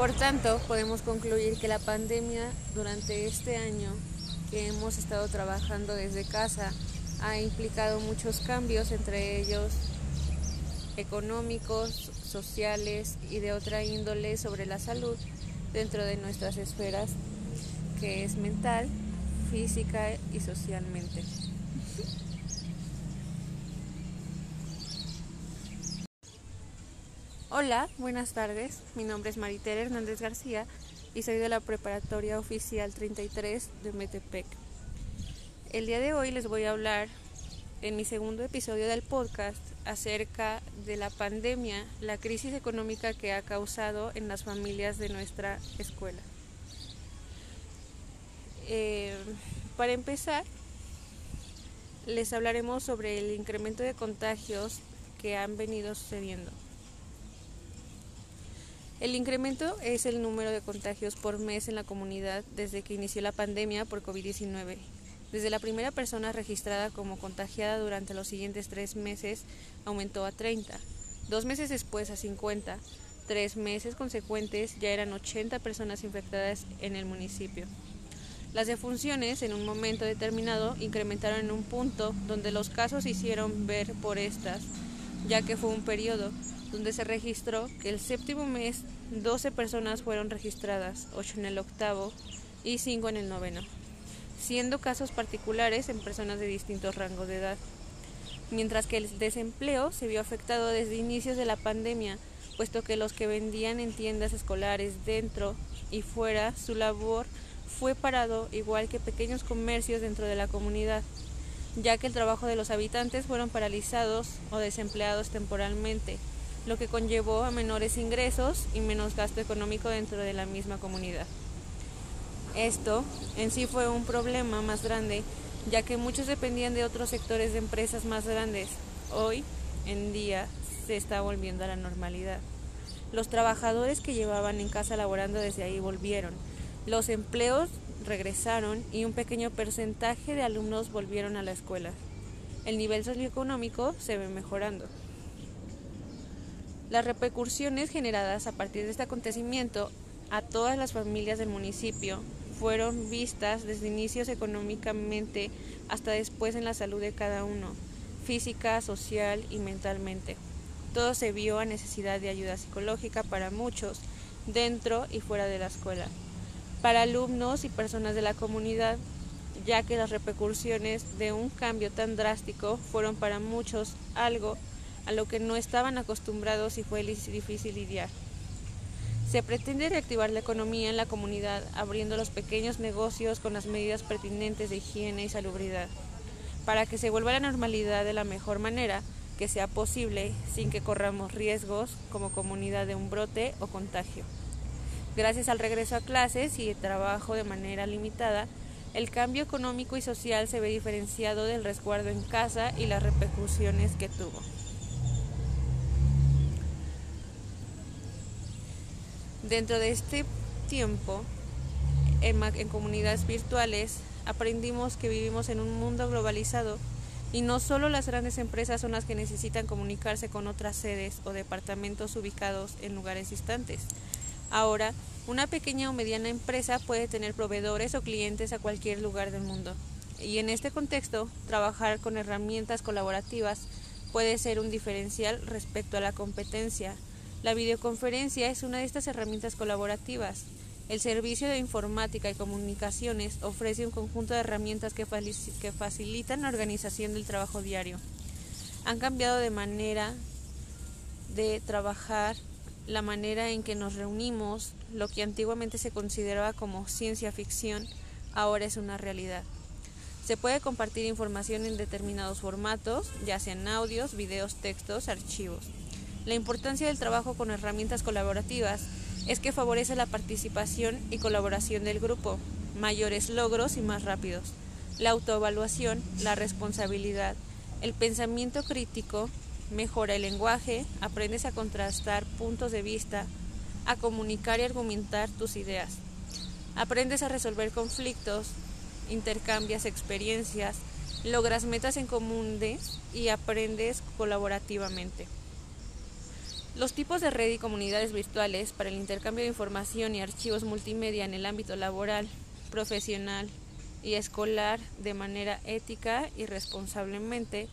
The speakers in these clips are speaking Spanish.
Por tanto, podemos concluir que la pandemia durante este año que hemos estado trabajando desde casa ha implicado muchos cambios, entre ellos económicos, sociales y de otra índole sobre la salud dentro de nuestras esferas, que es mental, física y socialmente. Hola, buenas tardes. Mi nombre es Maritere Hernández García y soy de la Preparatoria Oficial 33 de Metepec. El día de hoy les voy a hablar en mi segundo episodio del podcast acerca de la pandemia, la crisis económica que ha causado en las familias de nuestra escuela. Eh, para empezar, les hablaremos sobre el incremento de contagios que han venido sucediendo. El incremento es el número de contagios por mes en la comunidad desde que inició la pandemia por COVID-19. Desde la primera persona registrada como contagiada durante los siguientes tres meses aumentó a 30, dos meses después a 50, tres meses consecuentes ya eran 80 personas infectadas en el municipio. Las defunciones en un momento determinado incrementaron en un punto donde los casos se hicieron ver por estas, ya que fue un periodo donde se registró que el séptimo mes 12 personas fueron registradas, 8 en el octavo y 5 en el noveno, siendo casos particulares en personas de distintos rangos de edad. Mientras que el desempleo se vio afectado desde inicios de la pandemia, puesto que los que vendían en tiendas escolares dentro y fuera, su labor fue parado igual que pequeños comercios dentro de la comunidad, ya que el trabajo de los habitantes fueron paralizados o desempleados temporalmente, lo que conllevó a menores ingresos y menos gasto económico dentro de la misma comunidad. Esto en sí fue un problema más grande, ya que muchos dependían de otros sectores de empresas más grandes. Hoy en día se está volviendo a la normalidad. Los trabajadores que llevaban en casa laborando desde ahí volvieron. Los empleos regresaron y un pequeño porcentaje de alumnos volvieron a la escuela. El nivel socioeconómico se ve mejorando. Las repercusiones generadas a partir de este acontecimiento a todas las familias del municipio fueron vistas desde inicios económicamente hasta después en la salud de cada uno, física, social y mentalmente. Todo se vio a necesidad de ayuda psicológica para muchos, dentro y fuera de la escuela, para alumnos y personas de la comunidad, ya que las repercusiones de un cambio tan drástico fueron para muchos algo a lo que no estaban acostumbrados y fue difícil lidiar. Se pretende reactivar la economía en la comunidad abriendo los pequeños negocios con las medidas pertinentes de higiene y salubridad, para que se vuelva a la normalidad de la mejor manera que sea posible sin que corramos riesgos como comunidad de un brote o contagio. Gracias al regreso a clases y trabajo de manera limitada, el cambio económico y social se ve diferenciado del resguardo en casa y las repercusiones que tuvo. Dentro de este tiempo, en, comunidades virtuales, aprendimos que vivimos en un mundo globalizado y no solo las grandes empresas son las que necesitan comunicarse con otras sedes o departamentos ubicados en lugares distantes. Ahora, una pequeña o mediana empresa puede tener proveedores o clientes a cualquier lugar del mundo. Y en este contexto, trabajar con herramientas colaborativas puede ser un diferencial respecto a la competencia la videoconferencia es una de estas herramientas colaborativas. El Servicio de Informática y Comunicaciones ofrece un conjunto de herramientas que, facilitan la organización del trabajo diario. Han cambiado de manera de trabajar, la manera en que nos reunimos, lo que antiguamente se consideraba como ciencia ficción, ahora es una realidad. Se puede compartir información en determinados formatos, ya sean audios, videos, textos, archivos. La importancia del trabajo con herramientas colaborativas es que favorece la participación y colaboración del grupo, mayores logros y más rápidos. La autoevaluación, la responsabilidad, el pensamiento crítico, mejora el lenguaje, aprendes a contrastar puntos de vista, a comunicar y argumentar tus ideas. Aprendes a resolver conflictos, intercambias experiencias, logras metas en comunes y aprendes colaborativamente. Los tipos de red y comunidades virtuales para el intercambio de información y archivos multimedia en el ámbito laboral, profesional y escolar de manera ética y responsablemente.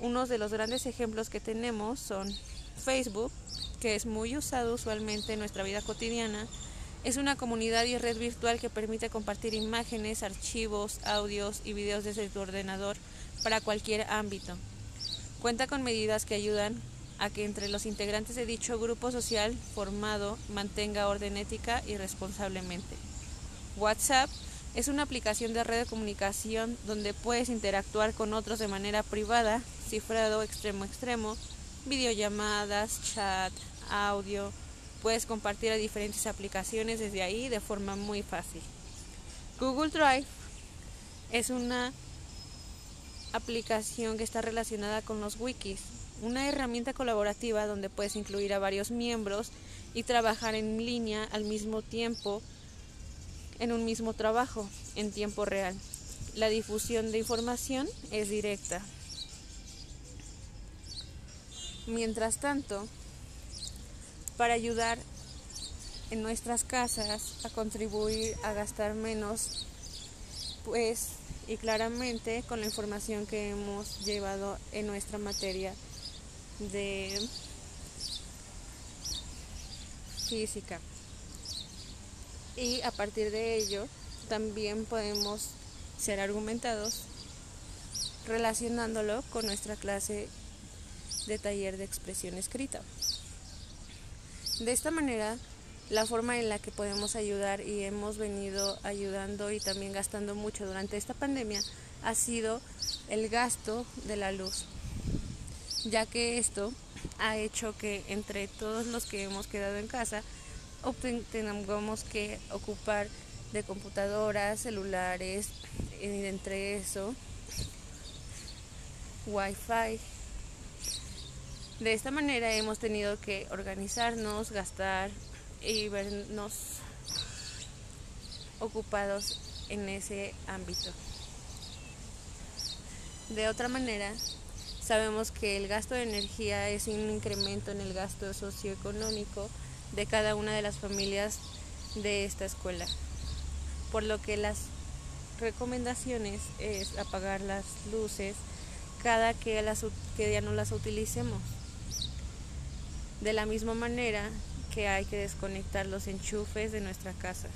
Unos de los grandes ejemplos que tenemos son Facebook, que es muy usado usualmente en nuestra vida cotidiana, es una comunidad y red virtual que permite compartir imágenes, archivos, audios y videos desde tu ordenador para cualquier ámbito. Cuenta con medidas que ayudan a que entre los integrantes de dicho grupo social formado mantenga orden ética y responsablemente. WhatsApp es una aplicación de red de comunicación donde puedes interactuar con otros de manera privada, cifrado extremo a extremo, videollamadas, chat, audio, Puedes compartir a diferentes aplicaciones desde ahí de forma muy fácil. Google Drive es una aplicación que está relacionada con los wikis, una herramienta colaborativa donde puedes incluir a varios miembros y trabajar en línea al mismo tiempo en un mismo trabajo en tiempo real. La difusión de información es directa. Mientras tanto, para ayudar en nuestras casas a contribuir a gastar menos, pues y claramente con la información que hemos llevado en nuestra materia de física. Y a partir de ello también podemos ser argumentados relacionándolo con nuestra clase de taller de expresión escrita. De esta manera, la forma en la que podemos ayudar y hemos venido ayudando y también gastando mucho durante esta pandemia ha sido el gasto de la luz, ya que esto ha hecho que entre todos los que hemos quedado en casa tengamos que ocupar de computadoras, celulares, entre eso, wifi de esta manera hemos tenido que organizarnos, gastar y vernos ocupados en ese ámbito. De otra manera, sabemos que el gasto de energía es un incremento en el gasto socioeconómico de cada una de las familias de esta escuela, por lo que las recomendaciones es apagar las luces cada que, las, que ya no las utilicemos. De la misma manera que hay que desconectar los enchufes de nuestra casa.